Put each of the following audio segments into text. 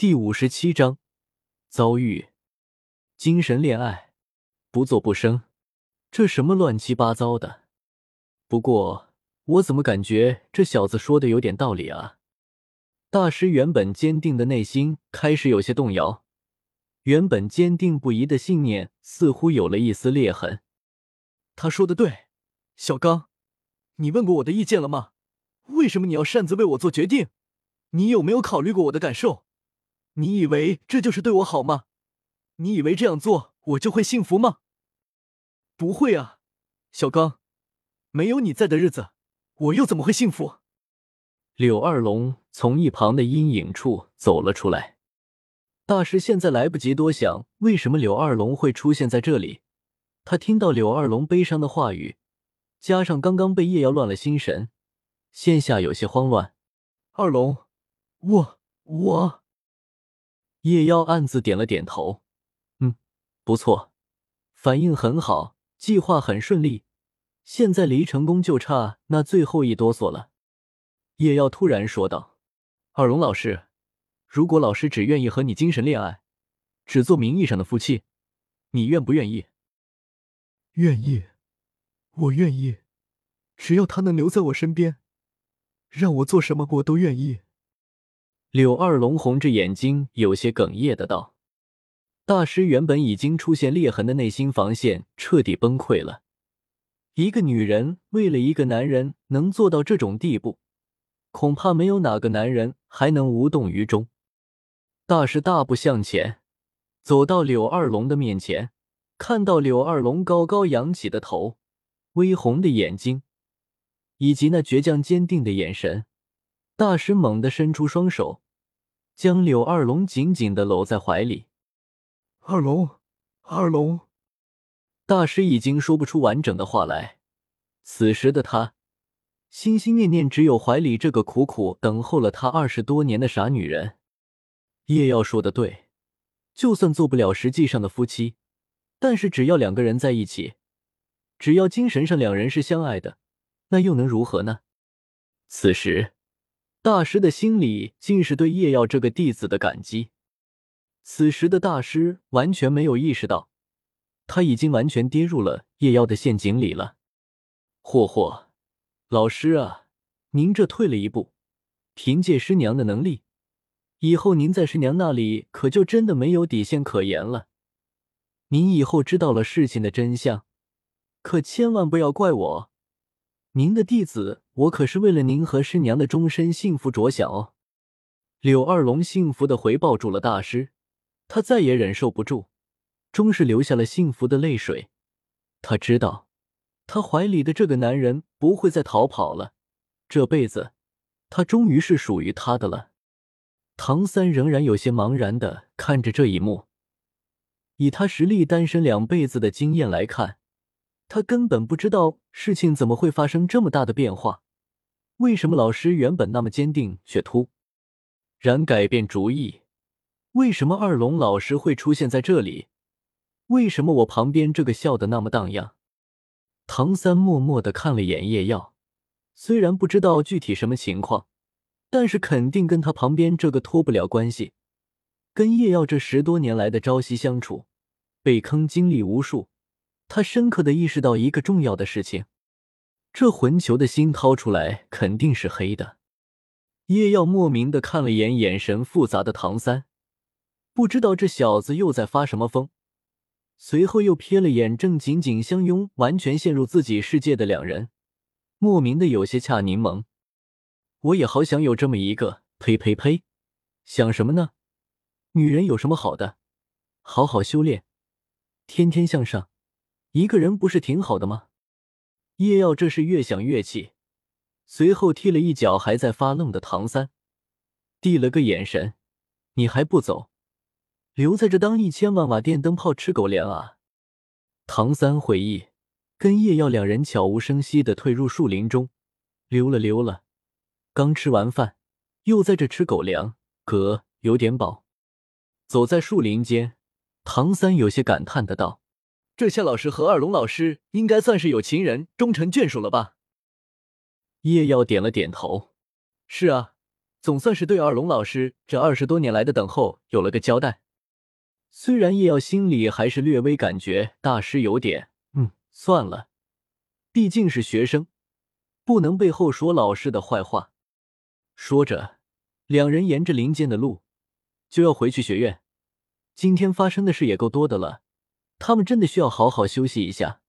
第五十七章遭遇精神恋爱，不做不生，这什么乱七八糟的？不过我怎么感觉这小子说的有点道理啊？大师原本坚定的内心开始有些动摇，原本坚定不移的信念似乎有了一丝裂痕。他说的对，小刚，你问过我的意见了吗？为什么你要擅自为我做决定？你有没有考虑过我的感受？你以为这就是对我好吗？你以为这样做我就会幸福吗？不会啊，小刚，没有你在的日子，我又怎么会幸福？柳二龙从一旁的阴影处走了出来。大师现在来不及多想，为什么柳二龙会出现在这里？他听到柳二龙悲伤的话语，加上刚刚被叶瑶乱了心神，线下有些慌乱。二龙，我我。叶妖暗自点了点头，嗯，不错，反应很好，计划很顺利，现在离成功就差那最后一哆嗦了。叶妖突然说道：“二龙老师，如果老师只愿意和你精神恋爱，只做名义上的夫妻，你愿不愿意？”“愿意，我愿意，只要他能留在我身边，让我做什么我都愿意。”柳二龙红着眼睛，有些哽咽的道：“大师原本已经出现裂痕的内心防线彻底崩溃了。一个女人为了一个男人能做到这种地步，恐怕没有哪个男人还能无动于衷。”大师大步向前，走到柳二龙的面前，看到柳二龙高高扬起的头、微红的眼睛，以及那倔强坚定的眼神。大师猛地伸出双手，将柳二龙紧紧的搂在怀里。二龙，二龙，大师已经说不出完整的话来。此时的他，心心念念只有怀里这个苦苦等候了他二十多年的傻女人。叶耀说的对，就算做不了实际上的夫妻，但是只要两个人在一起，只要精神上两人是相爱的，那又能如何呢？此时。大师的心里尽是对叶耀这个弟子的感激。此时的大师完全没有意识到，他已经完全跌入了叶耀的陷阱里了。霍霍，老师啊，您这退了一步，凭借师娘的能力，以后您在师娘那里可就真的没有底线可言了。您以后知道了事情的真相，可千万不要怪我。您的弟子，我可是为了您和师娘的终身幸福着想哦。柳二龙幸福的回抱住了大师，他再也忍受不住，终是流下了幸福的泪水。他知道，他怀里的这个男人不会再逃跑了，这辈子，他终于是属于他的了。唐三仍然有些茫然的看着这一幕，以他实力单身两辈子的经验来看。他根本不知道事情怎么会发生这么大的变化，为什么老师原本那么坚定却突然改变主意？为什么二龙老师会出现在这里？为什么我旁边这个笑得那么荡漾？唐三默默的看了眼叶耀，虽然不知道具体什么情况，但是肯定跟他旁边这个脱不了关系。跟叶耀这十多年来的朝夕相处，被坑经历无数。他深刻的意识到一个重要的事情：这魂球的心掏出来肯定是黑的。叶耀莫名的看了眼眼神复杂的唐三，不知道这小子又在发什么疯。随后又瞥了眼正紧紧相拥、完全陷入自己世界的两人，莫名的有些恰柠檬。我也好想有这么一个。呸呸呸！想什么呢？女人有什么好的？好好修炼，天天向上。一个人不是挺好的吗？叶耀这是越想越气，随后踢了一脚还在发愣的唐三，递了个眼神：“你还不走？留在这当一千万瓦电灯泡吃狗粮啊？”唐三回忆，跟叶耀两人悄无声息的退入树林中，溜了溜了，刚吃完饭，又在这吃狗粮，嗝，有点饱。走在树林间，唐三有些感叹的道。这夏老师和二龙老师应该算是有情人终成眷属了吧？叶耀点了点头。是啊，总算是对二龙老师这二十多年来的等候有了个交代。虽然叶耀心里还是略微感觉大师有点……嗯，算了，毕竟是学生，不能背后说老师的坏话。说着，两人沿着林间的路就要回去学院。今天发生的事也够多的了，他们真的需要好好休息一下。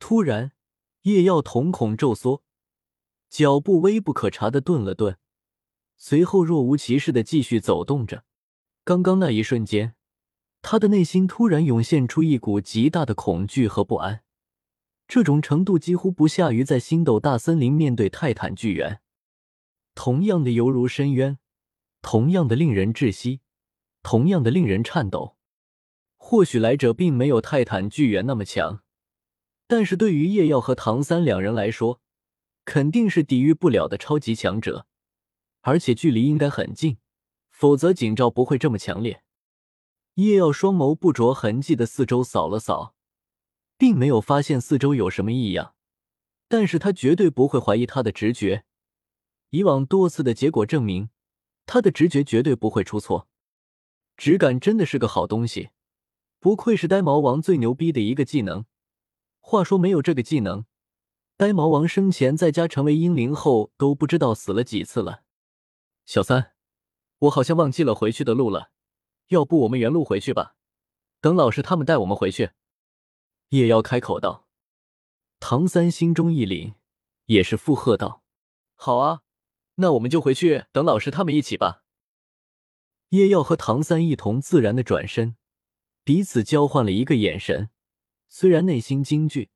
突然，叶耀瞳孔骤缩，脚步微不可察的顿了顿，随后若无其事的继续走动着。刚刚那一瞬间。他的内心突然涌现出一股极大的恐惧和不安，这种程度几乎不下于在星斗大森林面对泰坦巨猿，同样的犹如深渊，同样的令人窒息，同样的令人颤抖。或许来者并没有泰坦巨猿那么强，但是对于叶耀和唐三两人来说，肯定是抵御不了的超级强者，而且距离应该很近，否则景照不会这么强烈。叶耀双眸不着痕迹的四周扫了扫，并没有发现四周有什么异样，但是他绝对不会怀疑他的直觉。以往多次的结果证明，他的直觉绝对不会出错。直感真的是个好东西，不愧是呆毛王最牛逼的一个技能。话说，没有这个技能，呆毛王生前在家成为婴灵后都不知道死了几次了。小三，我好像忘记了回去的路了。要不我们原路回去吧，等老师他们带我们回去。叶妖开口道。唐三心中一凛，也是附和道：“好啊，那我们就回去等老师他们一起吧。”叶耀和唐三一同自然的转身，彼此交换了一个眼神。虽然内心惊惧，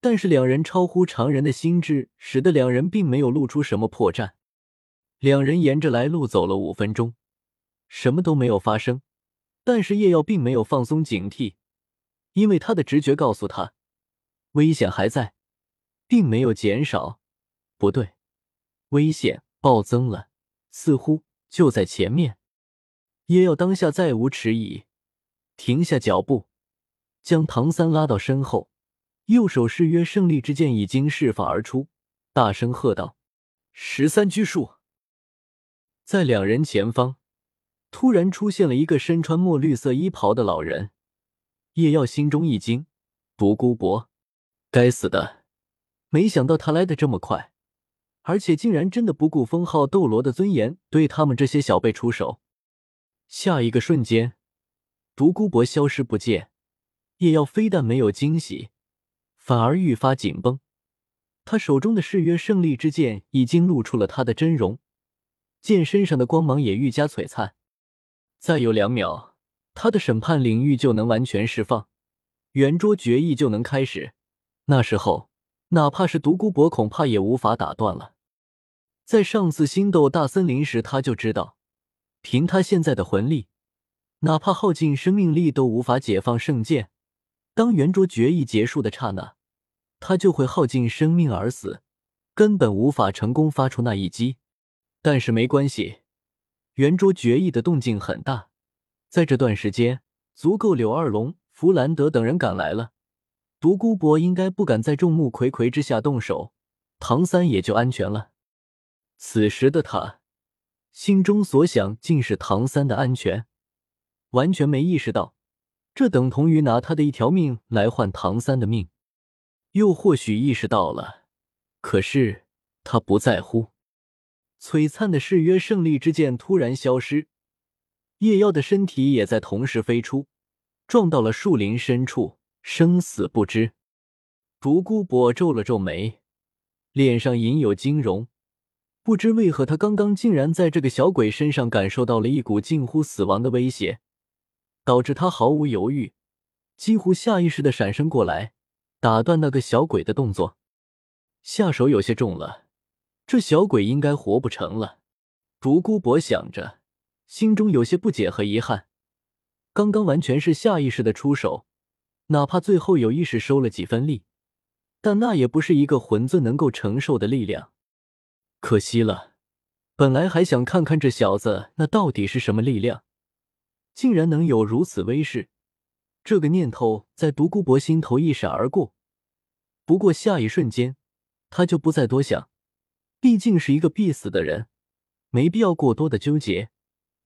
但是两人超乎常人的心智，使得两人并没有露出什么破绽。两人沿着来路走了五分钟。什么都没有发生，但是叶耀并没有放松警惕，因为他的直觉告诉他，危险还在，并没有减少。不对，危险暴增了，似乎就在前面。叶耀当下再无迟疑，停下脚步，将唐三拉到身后，右手誓约胜利之剑已经释放而出，大声喝道：“十三拘束！”在两人前方。突然出现了一个身穿墨绿色衣袍的老人，叶耀心中一惊。独孤博，该死的！没想到他来的这么快，而且竟然真的不顾封号斗罗的尊严，对他们这些小辈出手。下一个瞬间，独孤博消失不见。叶耀非但没有惊喜，反而愈发紧绷。他手中的誓约胜利之剑已经露出了他的真容，剑身上的光芒也愈加璀璨。再有两秒，他的审判领域就能完全释放，圆桌决议就能开始。那时候，哪怕是独孤博，恐怕也无法打断了。在上次星斗大森林时，他就知道，凭他现在的魂力，哪怕耗尽生命力都无法解放圣剑。当圆桌决议结束的刹那，他就会耗尽生命而死，根本无法成功发出那一击。但是没关系。圆桌决议的动静很大，在这段时间，足够柳二龙、弗兰德等人赶来了。独孤博应该不敢在众目睽睽之下动手，唐三也就安全了。此时的他，心中所想竟是唐三的安全，完全没意识到，这等同于拿他的一条命来换唐三的命。又或许意识到了，可是他不在乎。璀璨的誓约胜利之剑突然消失，叶妖的身体也在同时飞出，撞到了树林深处，生死不知。独孤博皱了皱眉，脸上隐有惊容，不知为何他刚刚竟然在这个小鬼身上感受到了一股近乎死亡的威胁，导致他毫无犹豫，几乎下意识的闪身过来，打断那个小鬼的动作。下手有些重了。这小鬼应该活不成了，独孤博想着，心中有些不解和遗憾。刚刚完全是下意识的出手，哪怕最后有意识收了几分力，但那也不是一个魂尊能够承受的力量。可惜了，本来还想看看这小子那到底是什么力量，竟然能有如此威势。这个念头在独孤博心头一闪而过，不过下一瞬间，他就不再多想。毕竟是一个必死的人，没必要过多的纠结。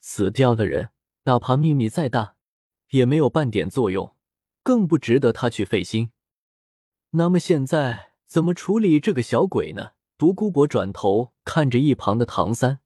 死掉的人，哪怕秘密再大，也没有半点作用，更不值得他去费心。那么现在怎么处理这个小鬼呢？独孤博转头看着一旁的唐三，